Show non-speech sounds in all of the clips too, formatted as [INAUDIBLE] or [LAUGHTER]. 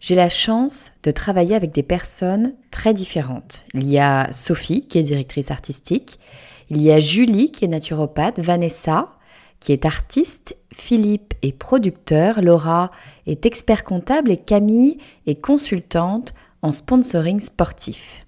J'ai la chance de travailler avec des personnes très différentes. Il y a Sophie, qui est directrice artistique, il y a Julie, qui est naturopathe, Vanessa, qui est artiste, Philippe est producteur, Laura est expert comptable et Camille est consultante en sponsoring sportif.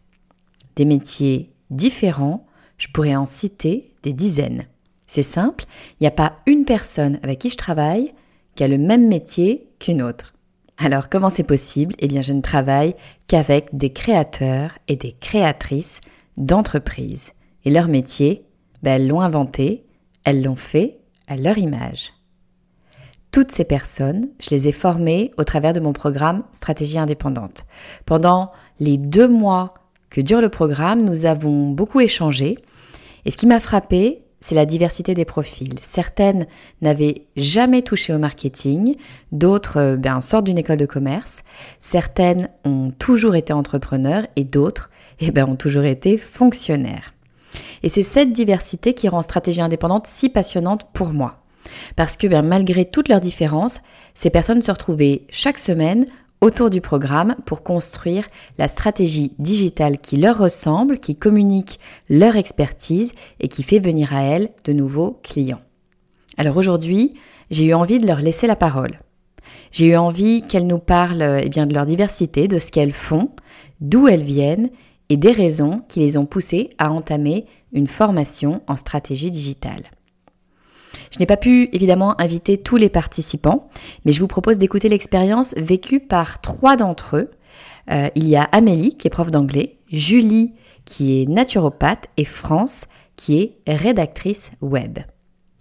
Des métiers différents, je pourrais en citer des dizaines. C'est simple, il n'y a pas une personne avec qui je travaille qui a le même métier qu'une autre. Alors comment c'est possible? Eh bien je ne travaille qu'avec des créateurs et des créatrices d'entreprises. Et leur métier, ben, elles l'ont inventé, elles l'ont fait à leur image. Toutes ces personnes, je les ai formées au travers de mon programme Stratégie indépendante. Pendant les deux mois que dure le programme, nous avons beaucoup échangé. Et ce qui m'a frappé, c'est la diversité des profils. Certaines n'avaient jamais touché au marketing, d'autres euh, ben, sortent d'une école de commerce, certaines ont toujours été entrepreneurs et d'autres eh ben, ont toujours été fonctionnaires. Et c'est cette diversité qui rend Stratégie indépendante si passionnante pour moi. Parce que ben, malgré toutes leurs différences, ces personnes se retrouvaient chaque semaine autour du programme pour construire la stratégie digitale qui leur ressemble, qui communique leur expertise et qui fait venir à elles de nouveaux clients. Alors aujourd'hui, j'ai eu envie de leur laisser la parole. J'ai eu envie qu'elles nous parlent eh bien, de leur diversité, de ce qu'elles font, d'où elles viennent et des raisons qui les ont poussées à entamer une formation en stratégie digitale. Je n'ai pas pu évidemment inviter tous les participants, mais je vous propose d'écouter l'expérience vécue par trois d'entre eux. Euh, il y a Amélie qui est prof d'anglais, Julie qui est naturopathe et France qui est rédactrice web.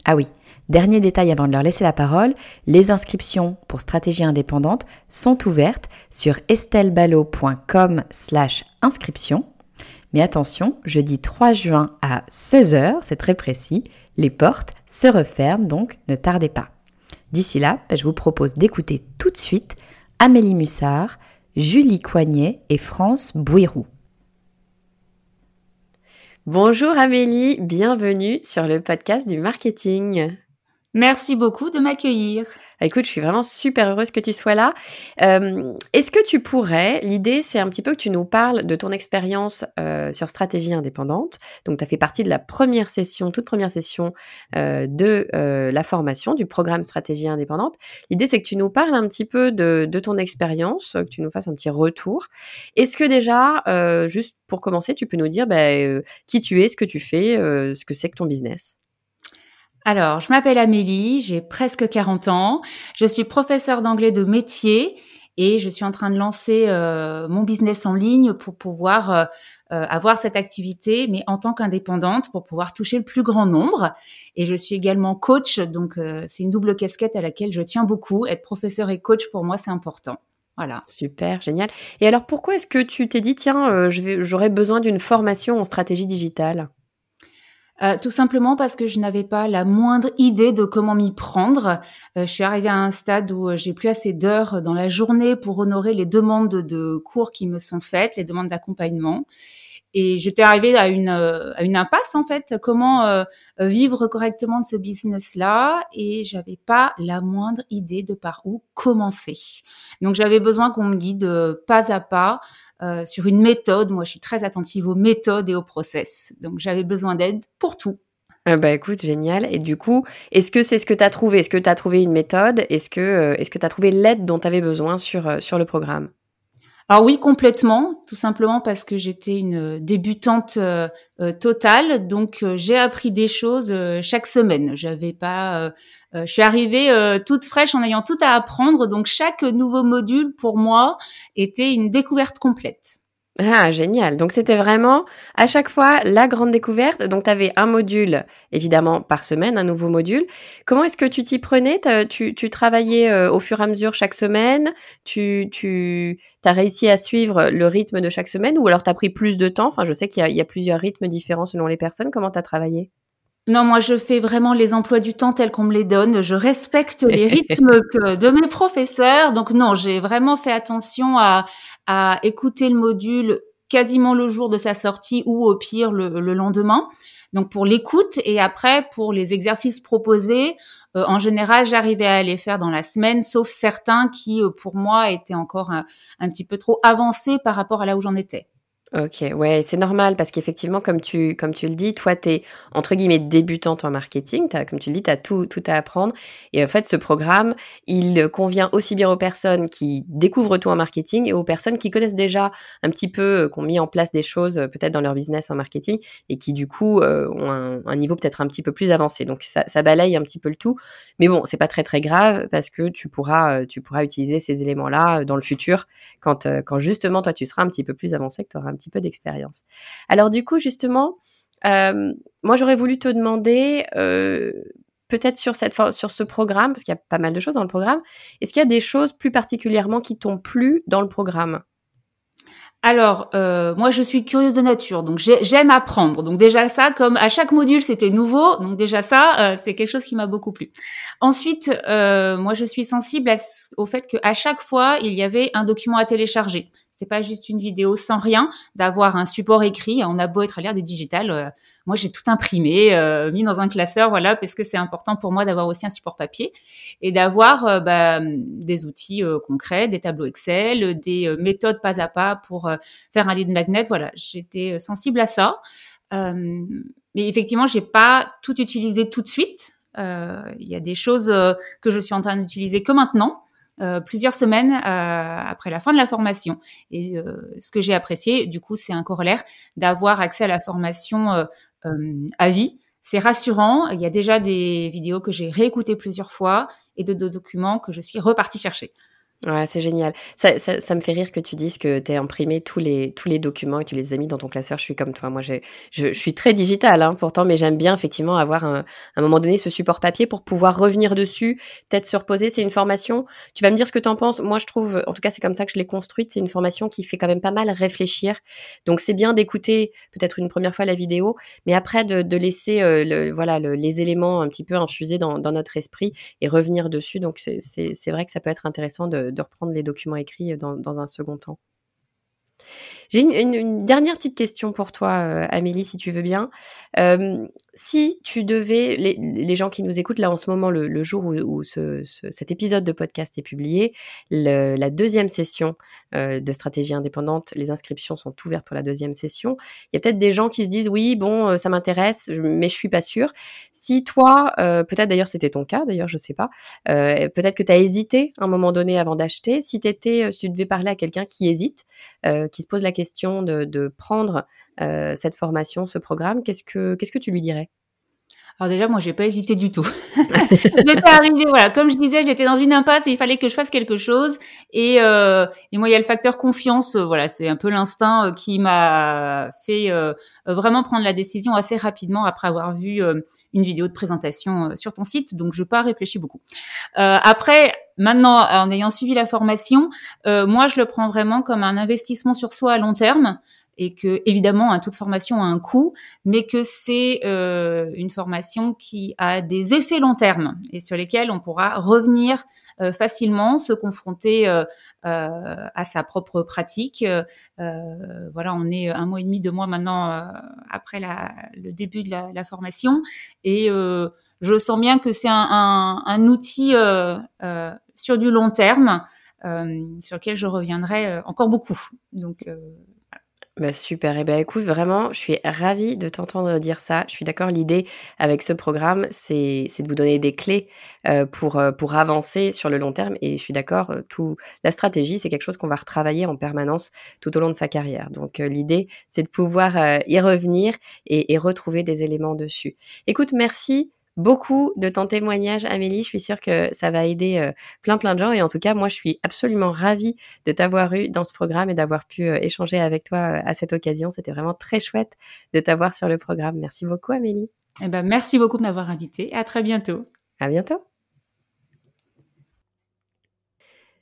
Ah oui, dernier détail avant de leur laisser la parole, les inscriptions pour stratégie indépendante sont ouvertes sur estelballot.com slash inscription. Mais attention, jeudi 3 juin à 16h, c'est très précis, les portes se referment, donc ne tardez pas. D'ici là, ben, je vous propose d'écouter tout de suite Amélie Mussard, Julie Coignet et France Bouirou. Bonjour Amélie, bienvenue sur le podcast du marketing. Merci beaucoup de m'accueillir. Bah, écoute, je suis vraiment super heureuse que tu sois là. Euh, est-ce que tu pourrais, l'idée c'est un petit peu que tu nous parles de ton expérience euh, sur stratégie indépendante. Donc tu as fait partie de la première session, toute première session euh, de la formation du programme stratégie indépendante. L'idée c'est que tu nous parles un petit peu de, de ton expérience, que tu nous fasses un petit retour. Est-ce que déjà, juste pour commencer, tu peux nous dire bah, qui tu es, ce que tu fais, ce que c'est que ton business? Alors, je m'appelle Amélie, j'ai presque 40 ans, je suis professeure d'anglais de métier et je suis en train de lancer euh, mon business en ligne pour pouvoir euh, euh, avoir cette activité, mais en tant qu'indépendante, pour pouvoir toucher le plus grand nombre. Et je suis également coach, donc c'est une double casquette à laquelle je tiens beaucoup. Être professeur et coach, pour moi, c'est important. Voilà. Super, génial. Et alors, pourquoi est-ce que tu t'es dit, tiens, j'aurais besoin d'une formation en stratégie digitale? Euh, tout simplement parce que je n'avais pas la moindre idée de comment m'y prendre. Euh, je suis arrivée à un stade où euh, j'ai plus assez d'heures dans la journée pour honorer les demandes de cours qui me sont faites, les demandes d'accompagnement. Et j'étais arrivée à une, à une impasse en fait. Comment vivre correctement de ce business-là Et j'avais pas la moindre idée de par où commencer. Donc j'avais besoin qu'on me guide pas à pas euh, sur une méthode. Moi, je suis très attentive aux méthodes et aux process. Donc, j'avais besoin d'aide pour tout. Ah bah écoute, génial. Et du coup, est-ce que c'est ce que tu as trouvé? Est-ce que tu as trouvé une méthode? Est-ce que euh, est-ce que tu as trouvé l'aide dont tu avais besoin sur, euh, sur le programme? Alors oui, complètement, tout simplement parce que j'étais une débutante euh, euh, totale, donc euh, j'ai appris des choses chaque semaine. J'avais pas, je suis arrivée toute fraîche en ayant tout à apprendre, donc chaque nouveau module pour moi était une découverte complète. Ah, génial. Donc, c'était vraiment à chaque fois la grande découverte. Donc, tu avais un module, évidemment, par semaine, un nouveau module. Comment est-ce que tu t'y prenais? Tu, tu, travaillais euh, au fur et à mesure chaque semaine? Tu, tu as réussi à suivre le rythme de chaque semaine ou alors tu as pris plus de temps? Enfin, je sais qu'il y, y, a plusieurs rythmes différents selon les personnes. Comment tu as travaillé? Non, moi je fais vraiment les emplois du temps tels qu'on me les donne. Je respecte les rythmes [LAUGHS] de mes professeurs. Donc non, j'ai vraiment fait attention à, à écouter le module quasiment le jour de sa sortie ou au pire le, lendemain. Donc pour l'écoute et après pour les exercices proposés, euh, en général j'arrivais à les faire dans la semaine, sauf certains qui euh, pour moi étaient encore un, un petit peu trop avancés par rapport à là où j'en étais. OK, ouais, c'est normal parce qu'effectivement, comme tu, comme tu le dis, toi, tu es entre guillemets débutante en marketing. As, comme tu le dis, tu as tout, tout à apprendre. Et en fait, ce programme, il convient aussi bien aux personnes qui découvrent tout en marketing et aux personnes qui connaissent déjà un petit peu, euh, qui ont mis en place des choses euh, peut-être dans leur business en marketing et qui du coup euh, ont un, niveau peut-être un petit peu plus avancé. Donc ça, ça balaye un petit peu le tout. Mais bon, c'est pas très très grave parce que tu pourras, tu pourras utiliser ces éléments-là dans le futur quand, quand justement toi tu seras un petit peu plus avancé, que tu auras peu d'expérience. Alors du coup, justement, euh, moi j'aurais voulu te demander, euh, peut-être sur ce programme, parce qu'il y a pas mal de choses dans le programme, est-ce qu'il y a des choses plus particulièrement qui t'ont plu dans le programme? Alors, euh, moi, je suis curieuse de nature, donc j'aime apprendre. Donc déjà ça, comme à chaque module, c'était nouveau, donc déjà ça, c'est quelque chose qui m'a beaucoup plu. Ensuite, moi, je suis sensible au fait qu'à chaque fois, il y avait un document à télécharger. C'est pas juste une vidéo sans rien, d'avoir un support écrit. On a beau être à l'ère du digital, euh, moi j'ai tout imprimé, euh, mis dans un classeur, voilà, parce que c'est important pour moi d'avoir aussi un support papier et d'avoir euh, bah, des outils concrets, des tableaux Excel, des méthodes pas à pas pour faire un lead magnet. Voilà, j'étais sensible à ça. mais effectivement, j'ai pas tout utilisé tout de suite. Il y a des choses que je suis en train d'utiliser que maintenant. Euh, plusieurs semaines euh, après la fin de la formation. Et euh, ce que j'ai apprécié, du coup, c'est un corollaire d'avoir accès à la formation à vie. C'est rassurant. Il y a déjà des vidéos que j'ai réécoutées plusieurs fois et de, de documents que je suis repartie chercher. Ouais, c'est génial. Ça, ça, ça, me fait rire que tu dises que tu as imprimé tous les, tous les documents et tu les as mis dans ton classeur. Je suis comme toi. Moi, je, je suis très digital, hein, pourtant, mais j'aime bien effectivement avoir un, à un moment donné ce support papier pour pouvoir revenir dessus, peut-être se reposer. C'est une formation. Tu vas me dire ce que tu en penses. Moi, je trouve, en tout cas, c'est comme ça que je l'ai construite. C'est une formation qui fait quand même pas mal réfléchir. Donc, c'est bien d'écouter peut-être une première fois la vidéo, mais après de, de laisser euh, le, voilà, les éléments un petit peu infusés dans, dans notre esprit et revenir dessus. Donc, c'est vrai que ça peut être intéressant de de, reprendre les documents écrits dans, dans un second temps. J'ai une, dernière petite question pour toi, euh, Amélie, si tu veux bien. Euh, si tu devais, les, gens qui nous écoutent là en ce moment, le, jour où, cet épisode de podcast est publié, la deuxième session euh, de stratégie indépendante, les inscriptions sont ouvertes pour la deuxième session. Il y a peut-être des gens qui se disent oui, bon, ça m'intéresse, mais je suis pas sûre. Si toi, peut-être d'ailleurs c'était ton cas, d'ailleurs je sais pas, peut-être que tu as hésité à un moment donné avant d'acheter. Si, si tu devais parler à quelqu'un qui hésite, qui se pose la question de, prendre euh, cette formation, ce programme, qu'est-ce que, qu'est-ce que tu lui dirais? Alors déjà, moi, j'ai pas hésité du tout. [LAUGHS] j'étais arrivée, voilà, comme je disais, j'étais dans une impasse et il fallait que je fasse quelque chose. Et, euh, et moi, il y a le facteur confiance. Euh, voilà, c'est un peu l'instinct qui m'a fait vraiment prendre la décision assez rapidement après avoir vu une vidéo de présentation sur ton site. Donc, je pas réfléchi beaucoup. après, maintenant, en ayant suivi la formation, moi, je le prends vraiment comme un investissement sur soi à long terme et que évidemment hein, toute formation a un coût, mais que c'est euh, une formation qui a des effets long terme et sur lesquels on pourra revenir euh, facilement, se confronter euh, à sa propre pratique. voilà, on est un mois et demi, deux mois maintenant après la, le début de la, la formation et je sens bien que c'est un, un, un, outil sur du long terme sur lequel je reviendrai encore beaucoup. Donc bah, super. Et eh ben écoute, vraiment, je suis ravie de t'entendre dire ça. Je suis d'accord. L'idée avec ce programme, c'est de vous donner des clés euh, pour euh, pour avancer sur le long terme. Et je suis d'accord. Euh, tout la stratégie, c'est quelque chose qu'on va retravailler en permanence tout au long de sa carrière. Donc l'idée, c'est de pouvoir y revenir et, et retrouver des éléments dessus. Écoute, merci beaucoup de ton témoignage, Amélie. Je suis sûre que ça va aider plein plein de gens. Et en tout cas, moi, je suis absolument ravie de t'avoir eu dans ce programme et d'avoir pu échanger avec toi à cette occasion. C'était vraiment très chouette de t'avoir sur le programme. Merci beaucoup, Amélie. Eh ben, merci beaucoup de m'avoir invité. À très bientôt. À bientôt.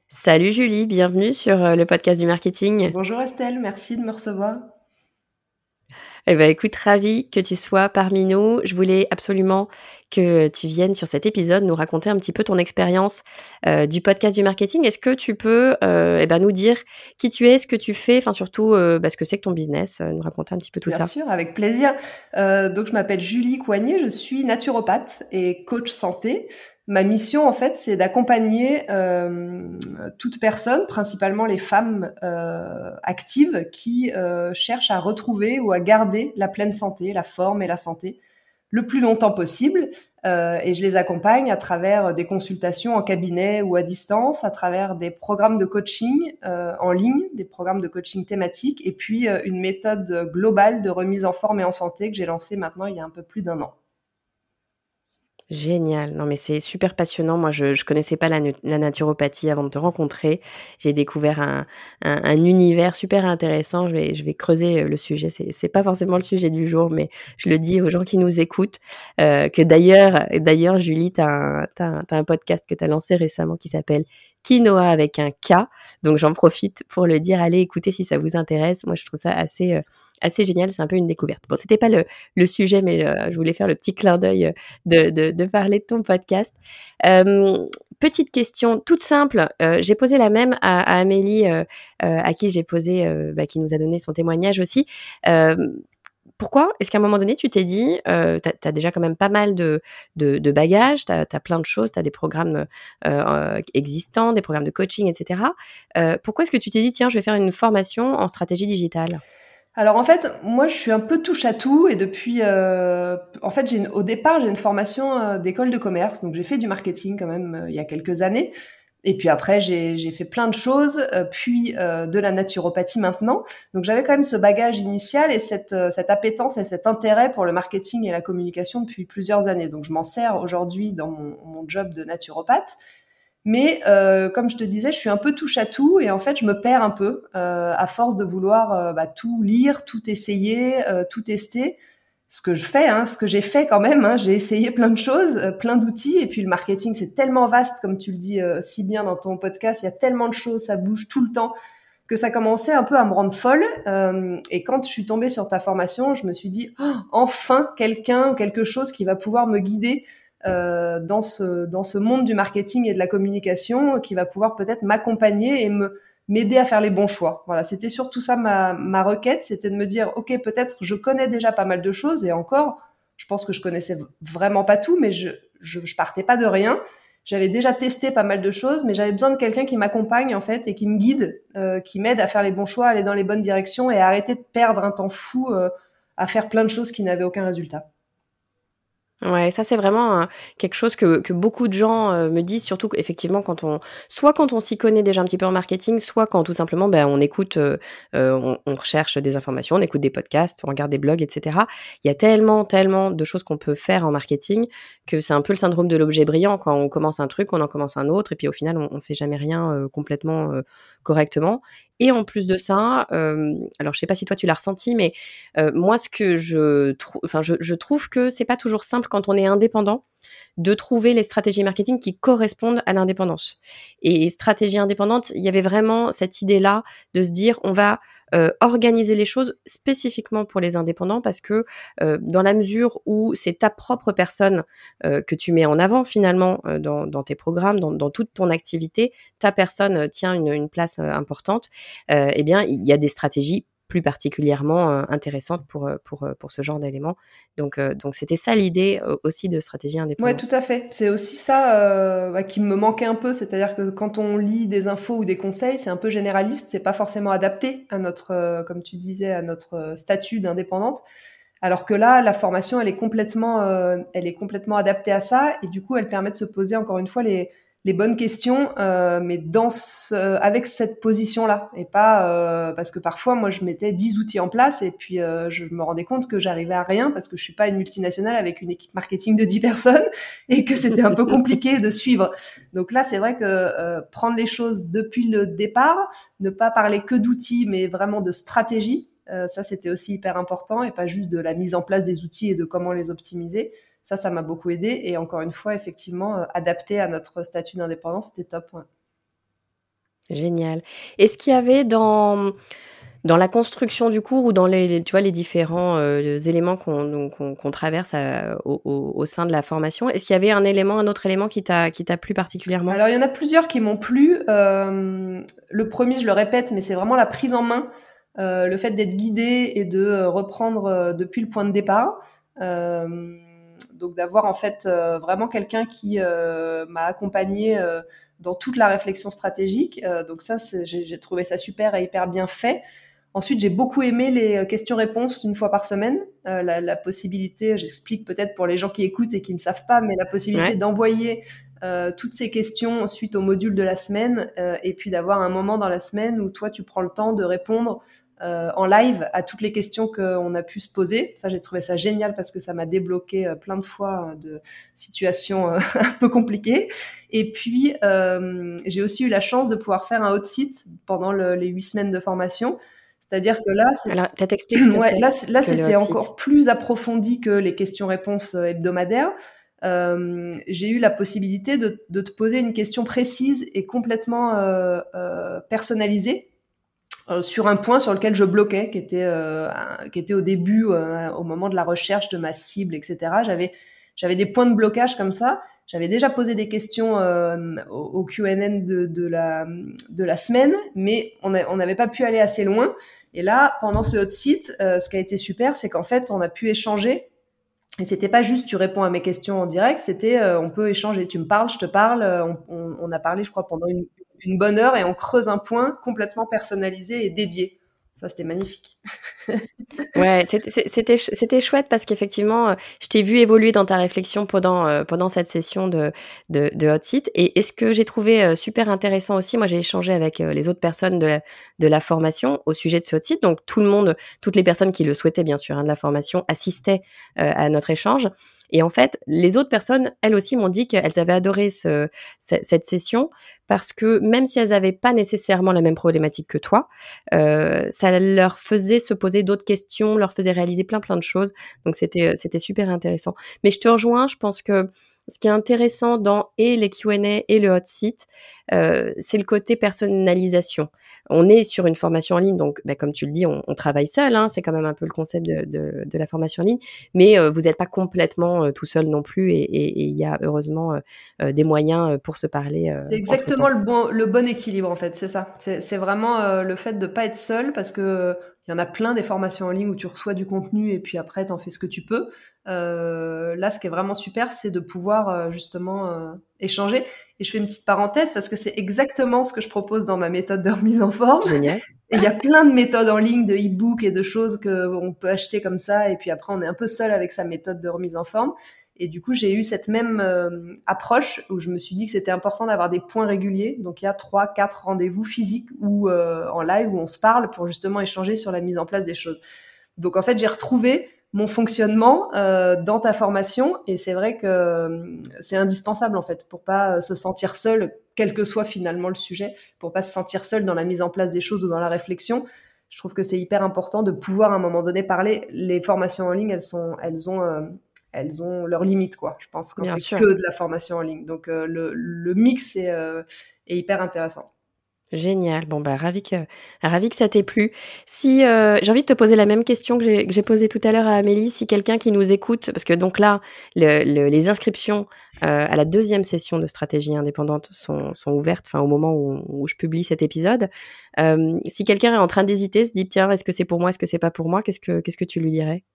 Salut Julie, bienvenue sur le podcast du marketing. Bonjour Estelle, merci de me recevoir. Eh ben, écoute, ravi que tu sois parmi nous. Je voulais absolument que tu viennes sur cet épisode nous raconter un petit peu ton expérience euh, du podcast du marketing. Est-ce que tu peux euh, eh ben, nous dire qui tu es, ce que tu fais, enfin surtout euh, bah, ce que c'est que ton business, nous raconter un petit peu tout ça. Bien sûr, avec plaisir. donc je m'appelle Julie Coignet, je suis naturopathe et coach santé. Ma mission, en fait, c'est d'accompagner euh, toute personne, principalement les femmes euh, actives, qui euh, cherchent à retrouver ou à garder la pleine santé, la forme et la santé le plus longtemps possible. Et je les accompagne à travers des consultations en cabinet ou à distance, à travers des programmes de coaching en ligne, des programmes de coaching thématiques, et puis une méthode globale de remise en forme et en santé que j'ai lancée maintenant il y a un peu plus d'un an. Génial. Non, mais c'est super passionnant. Moi, je, je connaissais pas la, la naturopathie avant de te rencontrer. J'ai découvert un, un, un, univers super intéressant. Je vais, je vais creuser euh, le sujet. C'est, c'est pas forcément le sujet du jour, mais je le dis aux gens qui nous écoutent. Euh, que d'ailleurs, d'ailleurs, Julie, tu as, un podcast que tu as lancé récemment qui s'appelle Quinoa avec un K. Donc, j'en profite pour le dire. Allez écouter si ça vous intéresse. Moi, je trouve ça assez. Euh, assez génial. C'est un peu une découverte. Bon, c'était pas le, sujet, mais euh, je voulais faire le petit clin d'œil euh, de, parler de ton podcast. Petite question toute simple. J'ai posé la même à, à Amélie, à qui j'ai posé, bah, qui nous a donné son témoignage aussi pourquoi est-ce qu'à un moment donné, tu t'es dit, euh, tu as, déjà quand même pas mal de, de, de bagages, tu as, plein de choses, tu as des programmes euh, existants, des programmes de coaching, etc. Euh, pourquoi est-ce que tu t'es dit, tiens, je vais faire une formation en stratégie digitale? Alors en fait, moi je suis un peu touche à tout et depuis, euh, en fait, j'ai au départ j'ai une formation euh, d'école de commerce, donc j'ai fait du marketing quand même euh, il y a quelques années. Et puis après, j'ai fait plein de choses, euh, puis euh, de la naturopathie maintenant. Donc j'avais quand même ce bagage initial et cette, cette appétence et cet intérêt pour le marketing et la communication depuis plusieurs années. Donc je m'en sers aujourd'hui dans mon, job de naturopathe. Mais euh, comme je te disais, je suis un peu touche à tout et en fait, je me perds un peu euh, à force de vouloir euh, bah, tout lire, tout essayer, euh, tout tester. Ce que je fais, hein, ce que j'ai fait quand même, hein, j'ai essayé plein de choses, euh, plein d'outils. Et puis le marketing, c'est tellement vaste, comme tu le dis si bien dans ton podcast, il y a tellement de choses, ça bouge tout le temps, que ça commençait un peu à me rendre folle. et quand je suis tombée sur ta formation, je me suis dit, oh, enfin quelqu'un ou quelque chose qui va pouvoir me guider euh, dans, ce, dans ce monde du marketing et de la communication qui va pouvoir peut-être m'accompagner et me m'aider à faire les bons choix. Voilà, c'était surtout ça ma, ma requête, c'était de me dire, ok, peut-être je connais déjà pas mal de choses et encore, je pense que je connaissais vraiment pas tout, mais je, je, je partais pas de rien. J'avais déjà testé pas mal de choses, mais j'avais besoin de quelqu'un qui m'accompagne en fait et qui me guide, euh, qui m'aide à faire les bons choix, aller dans les bonnes directions et à arrêter de perdre un temps fou euh, à faire plein de choses qui n'avaient aucun résultat. Ouais, ça c'est vraiment quelque chose que, que beaucoup de gens euh, me disent, surtout effectivement quand on, soit quand on s'y connaît déjà un petit peu en marketing, soit quand tout simplement ben, on écoute, euh, euh, on, on, recherche des informations, on écoute des podcasts, on regarde des blogs, etc. Il y a tellement, tellement de choses qu'on peut faire en marketing que c'est un peu le syndrome de l'objet brillant. Quand on commence un truc, on en commence un autre, et puis au final on, on fait jamais rien complètement correctement. Et en plus de ça, euh, alors je sais pas si toi tu l'as ressenti, mais euh, moi ce que je trouve, enfin je, je, trouve que c'est pas toujours simple quand on est indépendant de trouver les stratégies marketing qui correspondent à l'indépendance. Et stratégie indépendante, il y avait vraiment cette idée-là de se dire on va euh, organiser les choses spécifiquement pour les indépendants parce que euh, dans la mesure où c'est ta propre personne euh, que tu mets en avant finalement dans, tes programmes, dans, toute ton activité, ta personne tient une, place importante, eh bien il y a des stratégies plus particulièrement euh, intéressante pour, euh, pour, euh, pour ce genre d'éléments. Donc, donc c'était ça l'idée aussi de stratégie indépendante. Ouais, tout à fait. C'est aussi ça bah, qui me manquait un peu, c'est-à-dire que quand on lit des infos ou des conseils, c'est un peu généraliste, c'est pas forcément adapté à notre, comme tu disais, à notre statut d'indépendante. Alors que là, la formation, elle est complètement, elle est complètement adaptée à ça, et du coup, elle permet de se poser encore une fois les les bonnes questions, euh, mais dans ce, avec cette position-là, et pas euh, parce que parfois, moi, je mettais 10 outils en place et puis euh, je me rendais compte que j'arrivais à rien parce que je suis pas une multinationale avec une équipe marketing de 10 [LAUGHS] personnes et que c'était un peu compliqué de suivre. Donc là, c'est vrai que prendre les choses depuis le départ, ne pas parler que d'outils, mais vraiment de stratégie, ça, c'était aussi hyper important et pas juste de la mise en place des outils et de comment les optimiser. Ça, ça m'a beaucoup aidé. Et encore une fois, effectivement, euh, adapté à notre statut d'indépendance, c'était top. Génial. Est-ce qu'il y avait dans, dans la construction du cours ou dans les, tu vois, les différents euh, éléments qu'on traverse euh, au, sein de la formation, est-ce qu'il y avait un élément, un autre élément qui t'a plu particulièrement? Alors, il y en a plusieurs qui m'ont plu. le premier, je le répète, mais c'est vraiment la prise en main. le fait d'être guidé et de reprendre depuis le point de départ. Donc d'avoir en fait euh, vraiment quelqu'un qui euh, m'a accompagné euh, dans toute la réflexion stratégique. donc ça, j'ai trouvé ça super et hyper bien fait. Ensuite, j'ai beaucoup aimé les questions-réponses une fois par semaine. la, possibilité, j'explique peut-être pour les gens qui écoutent et qui ne savent pas, mais la possibilité d'envoyer toutes ces questions suite au module de la semaine et puis d'avoir un moment dans la semaine où toi, tu prends le temps de répondre euh, en live à toutes les questions qu'on a pu se poser. Ça, j'ai trouvé ça génial parce que ça m'a débloqué euh, plein de fois euh, de situations [LAUGHS] un peu compliquées. Et puis, j'ai aussi eu la chance de pouvoir faire un hot site pendant les huit semaines de formation. C'est-à-dire que là, Alors, [CLEARS THROAT] ouais, là, là c'était encore plus approfondi que les questions-réponses hebdomadaires. Euh, j'ai eu la possibilité de, de, te poser une question précise et complètement euh, euh, personnalisée euh, sur un point sur lequel je bloquais, qui était, euh, qui était au début, euh, au moment de la recherche de ma cible, etc. J'avais, j'avais des points de blocage comme ça. J'avais déjà posé des questions au, QNN de, de, la, de la semaine, mais on n'avait pas pu aller assez loin. Et là, pendant ce hot site, ce qui a été super, c'est qu'en fait, on a pu échanger et c'était pas juste tu réponds à mes questions en direct, c'était on peut échanger. Tu me parles, je te parle. On, on, on, a parlé, je crois, pendant une, une bonne heure et on creuse un point complètement personnalisé et dédié. Ça, c'était magnifique. [LAUGHS] ouais, c'était chouette parce qu'effectivement, euh, je t'ai vu évoluer dans ta réflexion pendant euh, pendant cette session de de, hot seat. Et, ce que j'ai trouvé euh, super intéressant aussi, moi j'ai échangé avec les autres personnes de la, de la formation au sujet de ce hot seat. Donc tout le monde, toutes les personnes qui le souhaitaient bien sûr hein, de la formation assistaient à notre échange. Et en fait, les autres personnes, elles aussi m'ont dit qu'elles avaient adoré ce, cette session parce que même si elles n'avaient pas nécessairement la même problématique que toi, euh, ça leur faisait se poser d'autres questions, leur faisait réaliser plein plein de choses. Donc c'était c'était super intéressant. Mais je te rejoins, je pense que ce qui est intéressant dans et les Q&A et le hot seat, euh, c'est le côté personnalisation. On est sur une formation en ligne, donc bah, comme tu le dis, on, on travaille seul. Hein, c'est quand même un peu le concept de, de, de la formation en ligne, mais euh, vous n'êtes pas complètement euh, tout seul non plus, et il y a heureusement euh, des moyens pour se parler. c'est exactement le bon, le bon équilibre en fait, c'est ça. C'est vraiment le fait de pas être seul, parce que il y en a plein des formations en ligne où tu reçois du contenu et puis après, tu en fais ce que tu peux. Euh, là, ce qui est vraiment super, c'est de pouvoir euh, justement euh, échanger. Et je fais une petite parenthèse parce que c'est exactement ce que je propose dans ma méthode de remise en forme. Génial. Et il y a plein de méthodes en ligne, de e-book et de choses qu'on peut acheter comme ça. Et puis après, on est un peu seul avec sa méthode de remise en forme. Et du coup, j'ai eu cette même euh, approche où je me suis dit que c'était important d'avoir des points réguliers. Donc, il y a trois, quatre rendez-vous physiques ou euh, en live où on se parle pour justement échanger sur la mise en place des choses. Donc, en fait, j'ai retrouvé mon fonctionnement euh, dans ta formation et c'est vrai que c'est indispensable en fait pour pas se sentir seul, quel que soit finalement le sujet, pour pas se sentir seul dans la mise en place des choses ou dans la réflexion. Je trouve que c'est hyper important de pouvoir à un moment donné parler. Les formations en ligne, elles sont, elles ont elles ont leurs limites, quoi. Je pense que c'est que de la formation en ligne. Donc euh, le, le, mix est, euh, est, hyper intéressant. Génial. Bon bah ravi que ravi que ça t'ait plu. Si euh, j'ai envie de te poser la même question que j'ai posée tout à l'heure à Amélie, si quelqu'un qui nous écoute, parce que donc là le, les inscriptions à la deuxième session de stratégie indépendante sont, sont ouvertes, enfin au moment où, où, je publie cet épisode. si quelqu'un est en train d'hésiter, se dit tiens est-ce que c'est pour moi, est-ce que c'est pas pour moi, qu'est-ce que qu'est-ce que tu lui dirais?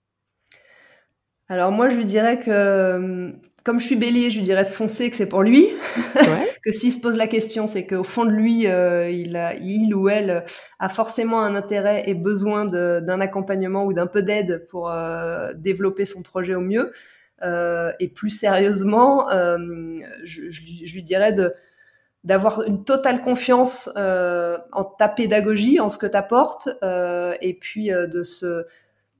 Alors moi, je lui dirais que, euh, comme je suis bélier, je lui dirais de foncer que c'est pour lui. [LAUGHS] que s'il se pose la question, c'est qu'au fond de lui, euh, il, a, il ou elle a forcément un intérêt et besoin d'un accompagnement ou d'un peu d'aide pour euh, développer son projet au mieux. et plus sérieusement, je, je, lui dirais de d'avoir une totale confiance en ta pédagogie, en ce que tu apportes, et puis de se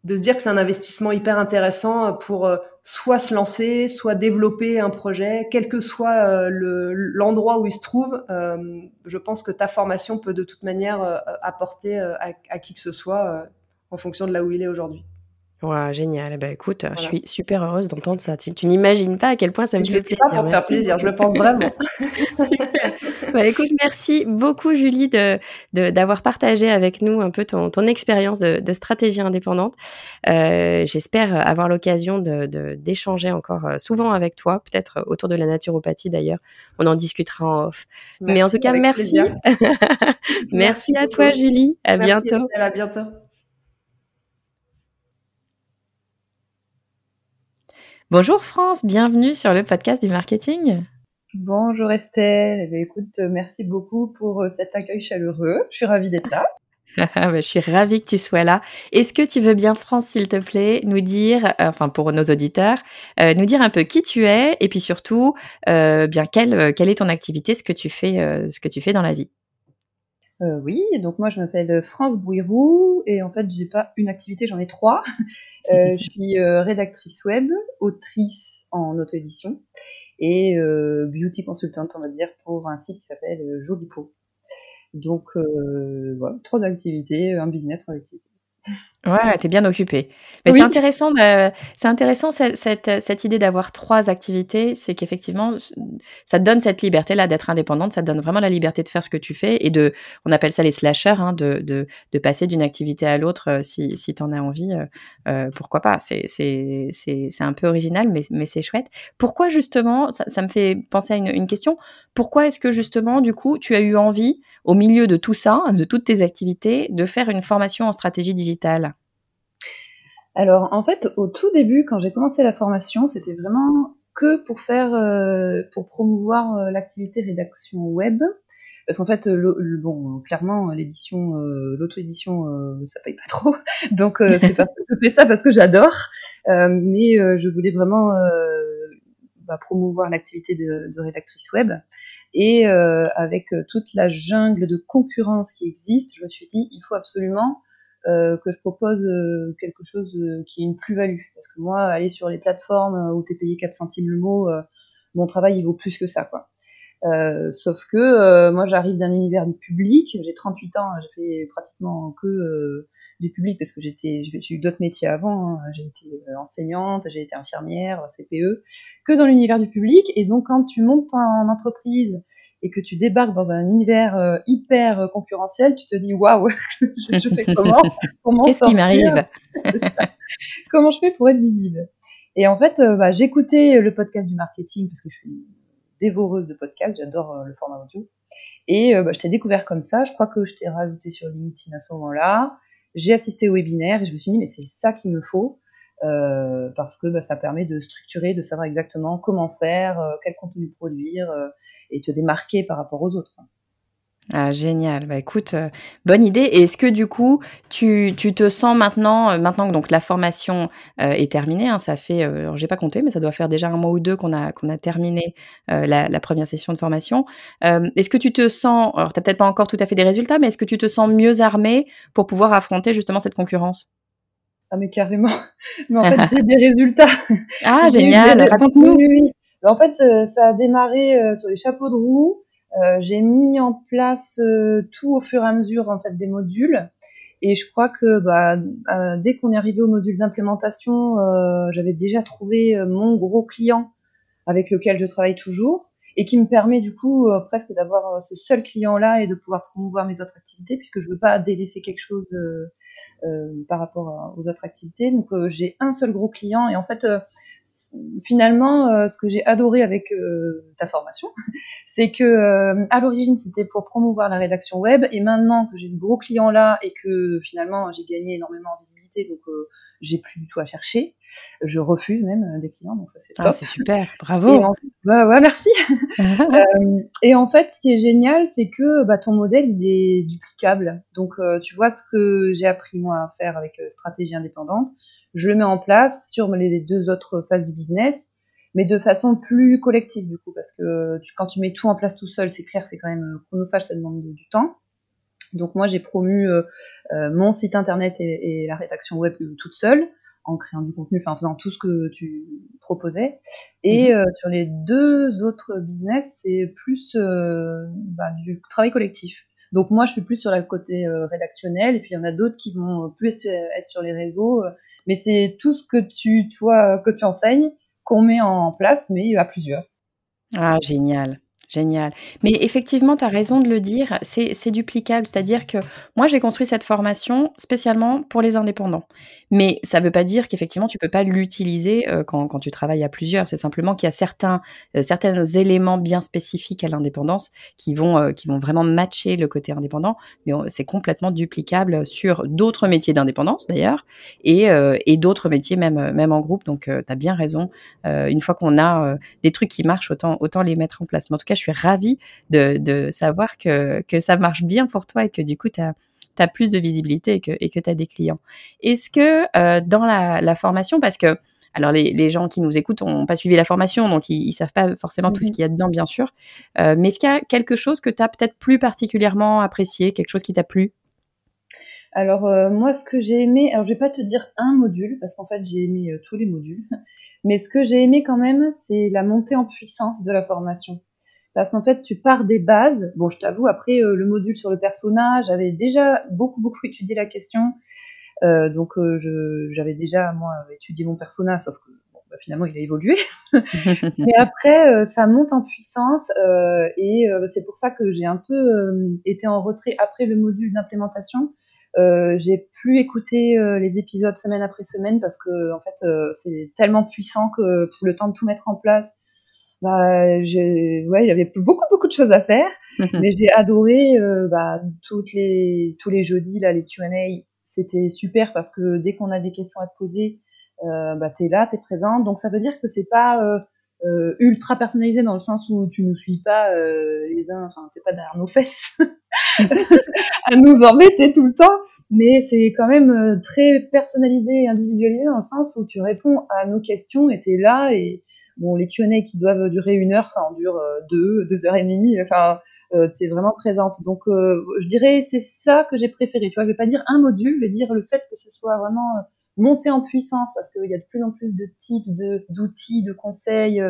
de se dire que c'est un investissement hyper intéressant pour soit se lancer, soit développer un projet, quel que soit l'endroit où il se trouve. je pense que ta formation peut de toute manière apporter à, à, qui que ce soit en fonction de là où il est aujourd'hui. Ouais, génial. Bah, écoute, je suis super heureuse d'entendre ça. Tu, n'imagines pas à quel point ça me fait plaisir. pas pour te faire plaisir, je le pense vraiment. [LAUGHS] super. Bah, écoute, merci beaucoup Julie de, d'avoir partagé avec nous un peu ton, ton expérience de, stratégie indépendante. Euh, j'espère avoir l'occasion de, d'échanger encore euh, souvent avec toi, peut-être autour de la naturopathie d'ailleurs. On en discutera en off. Mais en tout cas, [LAUGHS] merci. merci, à toi Julie. À bientôt. à bientôt. Bonjour France, bienvenue sur le podcast du marketing. Bonjour Estelle, eh écoute, euh, merci beaucoup pour euh, cet accueil chaleureux. Je suis ravie d'être là. [LAUGHS] [LAUGHS] Je suis ravie que tu sois là. Est-ce que tu veux bien, France, s'il te plaît, nous dire, euh, enfin pour nos auditeurs, nous dire un peu qui tu es et puis surtout, bien quelle, quelle est ton activité, ce que tu fais, ce que tu fais dans la vie? Euh, oui, donc moi je m'appelle France Bouirou et en fait j'ai pas une activité, j'en ai trois. [LAUGHS] Euh, je suis euh, rédactrice web, autrice en auto-édition et beauty consultante on va dire pour un site qui s'appelle Jolipo. Donc voilà, trois activités, un business, trois activités. Ouais, t'es bien occupé. Mais c'est intéressant, c'est intéressant cette, cette, idée d'avoir trois activités, c'est qu'effectivement, ça te donne cette liberté-là d'être indépendante, ça te donne vraiment la liberté de faire ce que tu fais et de, on appelle ça les slashers, hein, de, de, de, passer d'une activité à l'autre euh, si, si t'en as envie, euh, euh, pourquoi pas. C'est, c'est, c'est, c'est un peu original, mais, mais c'est chouette. Pourquoi justement, ça, ça me fait penser à une, une question, pourquoi est-ce que justement, du coup, tu as eu envie, au milieu de tout ça, de toutes tes activités, de faire une formation en stratégie digitale? Alors en fait, au tout début, quand j'ai commencé la formation, c'était vraiment que pour faire, euh, pour promouvoir euh, l'activité rédaction web. Parce qu'en fait, le, bon, clairement, l'édition, euh, l'auto-édition, ça paye pas trop. [LAUGHS] Donc, c'est parce que je fais ça parce que j'adore. mais je voulais vraiment bah, promouvoir l'activité de, de, rédactrice web. Et avec toute la jungle de concurrence qui existe, je me suis dit, il faut absolument euh, que je propose euh, quelque chose euh, qui est une plus-value. Parce que moi, aller sur les plateformes où tu es payé 4 centimes le mot, mon travail, il vaut plus que ça. quoi. Sauf que moi, j'arrive d'un univers du public. J'ai 38 ans, j'ai fait pratiquement que du public parce que j'étais, j'ai eu d'autres métiers avant. Hein. J'ai été euh, enseignante, j'ai été infirmière, CPE, que dans l'univers du public. Et donc, quand tu montes en entreprise et que tu débarques dans un univers euh, hyper concurrentiel, tu te dis waouh, [LAUGHS] je, fais comment? Comment Qu'est-ce qui m'arrive? Comment je fais pour être visible? Et en fait, euh, bah, j'écoutais le podcast du marketing parce que je suis dévoreuse de podcasts, j'adore le format audio. Et bah, je t'ai découvert comme ça. Je crois que je t'ai rajouté sur LinkedIn à ce moment-là j'ai assisté au webinaire et je me suis dit mais c'est ça qu'il me faut euh, parce que bah, ça permet de structurer, de savoir exactement comment faire, euh, quel contenu produire euh, et te démarquer par rapport aux autres. Ah, génial. Bah, écoute, euh, bonne idée. Et est-ce que du coup, tu, tu te sens maintenant, euh, maintenant que donc la formation euh, est terminée, hein, ça fait, alors j'ai pas compté, mais ça doit faire déjà un mois ou deux qu'on a qu'on a terminé la, la, première session de formation. est-ce que tu te sens, alors t'as peut-être pas encore tout à fait des résultats, mais est-ce que tu te sens mieux armé pour pouvoir affronter justement cette concurrence? Ah mais carrément. [LAUGHS] Mais en fait, j'ai des résultats. [LAUGHS] Ah génial. Raconte-nous. En fait, ça a démarré sur les chapeaux de roue. Euh, j'ai mis en place euh, tout au fur et à mesure en fait des modules et je crois que bah, euh, dès qu'on est arrivé au module d'implémentation, j'avais déjà trouvé mon gros client avec lequel je travaille toujours et qui me permet du coup presque d'avoir ce seul client-là et de pouvoir promouvoir mes autres activités puisque je veux pas délaisser quelque chose par rapport aux autres activités. Donc j'ai un seul gros client et en fait finalement, euh, ce que j'ai adoré avec euh, ta formation, [LAUGHS] c'est que euh, à l'origine c'était pour promouvoir la rédaction web, et maintenant que j'ai ce gros client là et que finalement j'ai gagné énormément en visibilité, donc j'ai plus du tout à chercher. Je refuse même des clients, donc ça c'est ah, top. c'est super, [LAUGHS] bravo. bah, ouais, merci. [LAUGHS] et en fait, ce qui est génial, c'est que bah, ton modèle il est duplicable. Donc tu vois ce que j'ai appris moi à faire avec stratégie indépendante je le mets en place sur les deux autres phases du business. mais de façon plus collective du coup, parce que quand tu mets tout en place tout seul, c'est clair, c'est quand même chronophage, ça demande du temps. Donc moi j'ai promu mon site internet et, la rédaction web toute seule en créant du contenu, enfin en faisant tout ce que tu proposais. Et mhm. sur les deux autres business, c'est plus bah, du travail collectif. Donc moi, je suis plus sur la côté euh, rédactionnel, et puis il y en a d'autres qui vont plus être sur les réseaux. Euh, mais c'est tout ce que tu, toi, que tu enseignes qu'on met en place, mais à plusieurs. Ah, génial. Génial. Mais effectivement, tu as raison de le dire, c'est duplicable. C'est-à-dire que moi, j'ai construit cette formation spécialement pour les indépendants. Mais ça ne veut pas dire qu'effectivement, tu peux pas l'utiliser euh, quand, quand, tu travailles à plusieurs. C'est simplement qu'il y a certains, euh, certains éléments bien spécifiques à l'indépendance qui, vont euh, qui vont vraiment matcher le côté indépendant. Mais c'est complètement duplicable sur d'autres métiers d'indépendance, d'ailleurs, et, et d'autres métiers même, même en groupe. Donc, tu as bien raison. une fois qu'on a des trucs qui marchent, autant, autant les mettre en place. Mais en tout cas, suis ravie de, savoir que, ça marche bien pour toi et que du coup, tu as, plus de visibilité et que tu as des clients. Est-ce que euh, dans la, formation, parce que alors les, gens qui nous écoutent n'ont pas suivi la formation, donc ils, ne savent pas forcément tout ce qu'il y a dedans, bien sûr. Euh, mais est-ce qu'il y a quelque chose que tu as peut-être plus particulièrement apprécié, quelque chose qui t'a plu? Alors euh, moi, ce que j'ai aimé, alors je vais pas te dire un module parce qu'en fait j'ai aimé tous les modules, [LAUGHS] mais ce que j'ai aimé quand même, c'est la montée en puissance de la formation parce qu'en fait tu pars des bases. Bon, je t'avoue, après euh, le module sur le personnage, j'avais déjà beaucoup beaucoup étudié la question, euh, donc euh, j'avais déjà moi étudié mon personnage, sauf que bon, bah, finalement il a évolué. [LAUGHS] Mais après ça monte en puissance et c'est pour ça que j'ai un peu été en retrait après le module d'implémentation. j'ai plus écouté les épisodes semaine après semaine parce que en fait c'est tellement puissant que pour le temps de tout mettre en place bah, j'ai, ouais, il y avait beaucoup beaucoup de choses à faire, mais j'ai adoré euh, bah, toutes les tous les jeudis là les Q&A, c'était super parce que dès qu'on a des questions à te poser, euh, bah t'es là, t'es présente, donc ça veut dire que c'est pas euh, euh ultra personnalisé dans le sens où tu nous suis pas euh, les uns, enfin t'es pas derrière nos fesses [LAUGHS] à nous embêter tout le temps, mais c'est quand même euh, très personnalisé et individualisé dans le sens où tu réponds à nos questions et t'es là et Bon, les Q&A qui doivent durer une heure, ça en dure euh, deux, deux heures et demie. Enfin, euh, tu es vraiment présente. Donc, euh, je dirais c'est ça que j'ai préféré. Tu vois, je vais pas dire un module, je vais dire le fait que ce soit vraiment euh, monté en puissance parce qu'il y a de plus en plus de types de d'outils, de conseils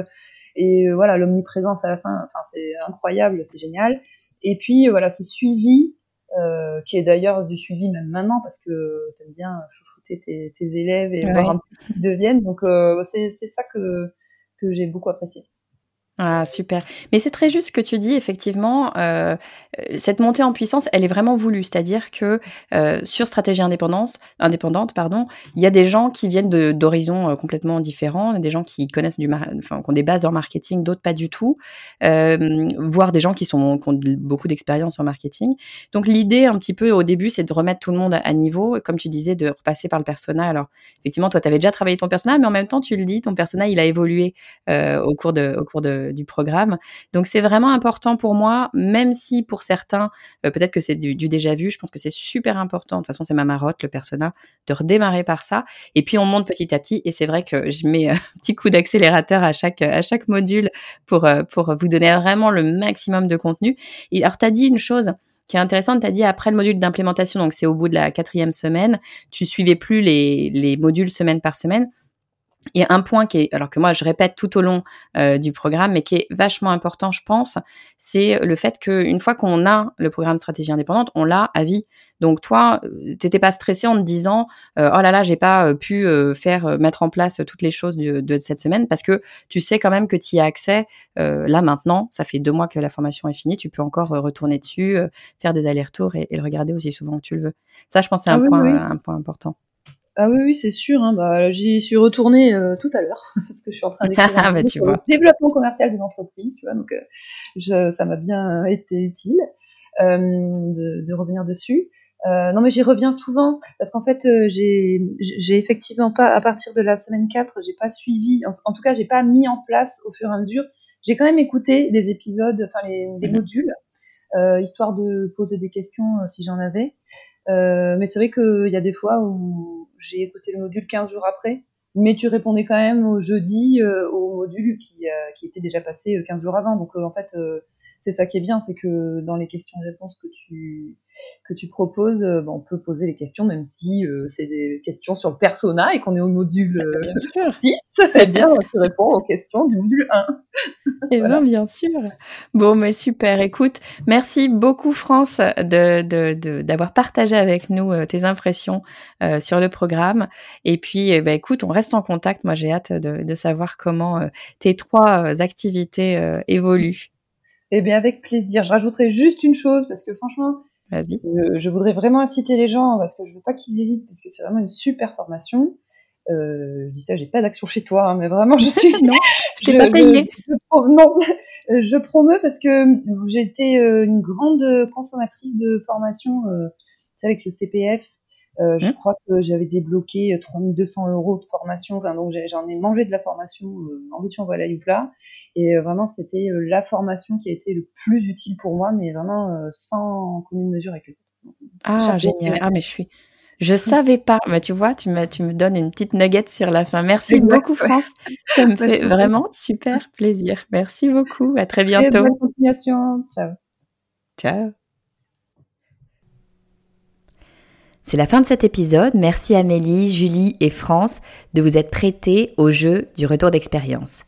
et voilà l'omniprésence à la fin. Enfin, c'est incroyable, c'est génial. Et puis voilà ce suivi. Euh, qui est d'ailleurs du suivi même maintenant parce que tu aimes bien chouchouter tes, tes élèves et voir un peu qu'ils deviennent. Donc euh, c'est ça que que j'ai beaucoup apprécié. Ah, super. Mais c'est très juste ce que tu dis, effectivement. Euh, cette montée en puissance, elle est vraiment voulue. C'est-à-dire que euh, sur stratégie indépendance, indépendante, pardon, il y a des gens qui viennent d'horizons euh, complètement différents, des gens qui connaissent du, enfin, qui ont des bases en marketing, d'autres pas du tout, voire des gens qui sont ont beaucoup d'expérience en marketing. Donc l'idée, un petit peu au début, c'est de remettre tout le monde à niveau, comme tu disais, de repasser par le persona. Alors effectivement, toi, tu avais déjà travaillé ton persona, mais en même temps, tu le dis, ton persona, il a évolué au cours de, au cours de du programme. Donc c'est vraiment important pour moi, même si pour certains, euh, peut-être que c'est du, déjà vu, je pense que c'est super important, de toute façon c'est ma marotte, le persona, de redémarrer par ça. Et puis on monte petit à petit, et c'est vrai que je mets un [LAUGHS] petit coup d'accélérateur à chaque, à chaque module pour, euh, pour vous donner vraiment le maximum de contenu. Et alors tu as dit une chose, qui est intéressante, tu as dit après le module d'implémentation, donc c'est au bout de la quatrième semaine, tu suivais plus les, les modules semaine par semaine. Et un point qui est, alors que moi je répète tout au long euh, du programme, mais qui est vachement important, je pense, c'est le fait qu'une fois qu'on a le programme stratégie indépendante, on l'a à vie. Donc toi, euh, t'étais pas stressé en te disant, euh, oh là là, j'ai pas pu faire mettre en place toutes les choses de, de, cette semaine, parce que tu sais quand même que tu y as accès là maintenant. Ça fait deux mois que la formation est finie, tu peux encore retourner dessus, faire des allers-retours et, le regarder aussi souvent que tu le veux. Ça, je pense, c'est un, ah point, un point important. Ah oui, oui, c'est sûr. Hein, bah, j'y suis retournée euh, tout à l'heure [LAUGHS] parce que je suis en train [LAUGHS] d'écrire ah, bah, le développement commercial d'une entreprise, tu vois. Donc, euh, je, ça m'a bien été utile euh, de, de, revenir dessus. non, mais j'y reviens souvent parce qu'en fait, j'ai, j'ai effectivement pas, à partir de la semaine 4, j'ai pas suivi, en, tout cas, j'ai pas mis en place au fur et à mesure. J'ai quand même écouté des épisodes, enfin les, les mmh modules, histoire de poser des questions si j'en avais. mais c'est vrai qu'il y a des fois où j'ai écouté le module 15 jours après. mais tu répondais quand même au jeudi au module qui, qui était déjà passé 15 jours avant. Donc en fait, c'est ça qui est bien, c'est que dans les questions-réponses que tu que tu proposes, euh, on peut poser les questions même si euh, c'est des questions sur le persona et qu'on est au module euh, 6. [LAUGHS] Eh bien, tu réponds aux questions du module 1. Et eh bien, bien sûr. Bon, mais super. Écoute, merci beaucoup France de d'avoir de, partagé avec nous euh, tes impressions sur le programme. Et puis, eh ben, écoute, on reste en contact. Moi, j'ai hâte de, de savoir comment tes trois activités évoluent. Eh bien, avec plaisir. Je rajouterai juste une chose parce que franchement. Je, voudrais vraiment inciter les gens parce que je veux pas qu'ils hésitent parce que c'est vraiment une super formation. Euh, je dis ça, j'ai pas d'action chez toi, hein, mais vraiment, je suis. [LAUGHS] non, je t'ai pas payé. Je, non, [LAUGHS] je promeux parce que j'ai été euh, une grande consommatrice de formation, euh, avec le CPF, euh, je mmh. crois que j'avais débloqué 3200 euh, euros de formation. Enfin, donc j'en ai mangé de la formation euh, en voiture voilà plat. Et vraiment, c'était la formation qui a été le plus utile pour moi, mais vraiment sans commune mesure avec les autres. Ah, génial. Ah, mais je suis. Je savais pas. Mais tu vois, tu me, tu me donnes une petite nugget sur la fin. Merci beaucoup, France. Ça me fait vraiment super plaisir. Merci beaucoup. À très bientôt. bonne continuation. Ciao. Ciao. C'est la fin de cet épisode. Merci Amélie, Julie et France de vous être prêtés au jeu du retour d'expérience.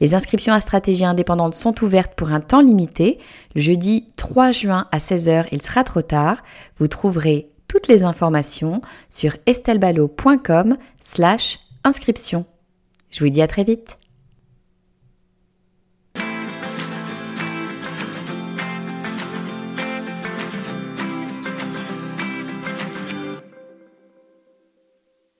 Les inscriptions à stratégie indépendante sont ouvertes pour un temps limité. Le jeudi 3 juin à 16h, il sera trop tard. Vous trouverez toutes les informations sur estelbalo.com slash inscription. Je vous dis à très vite.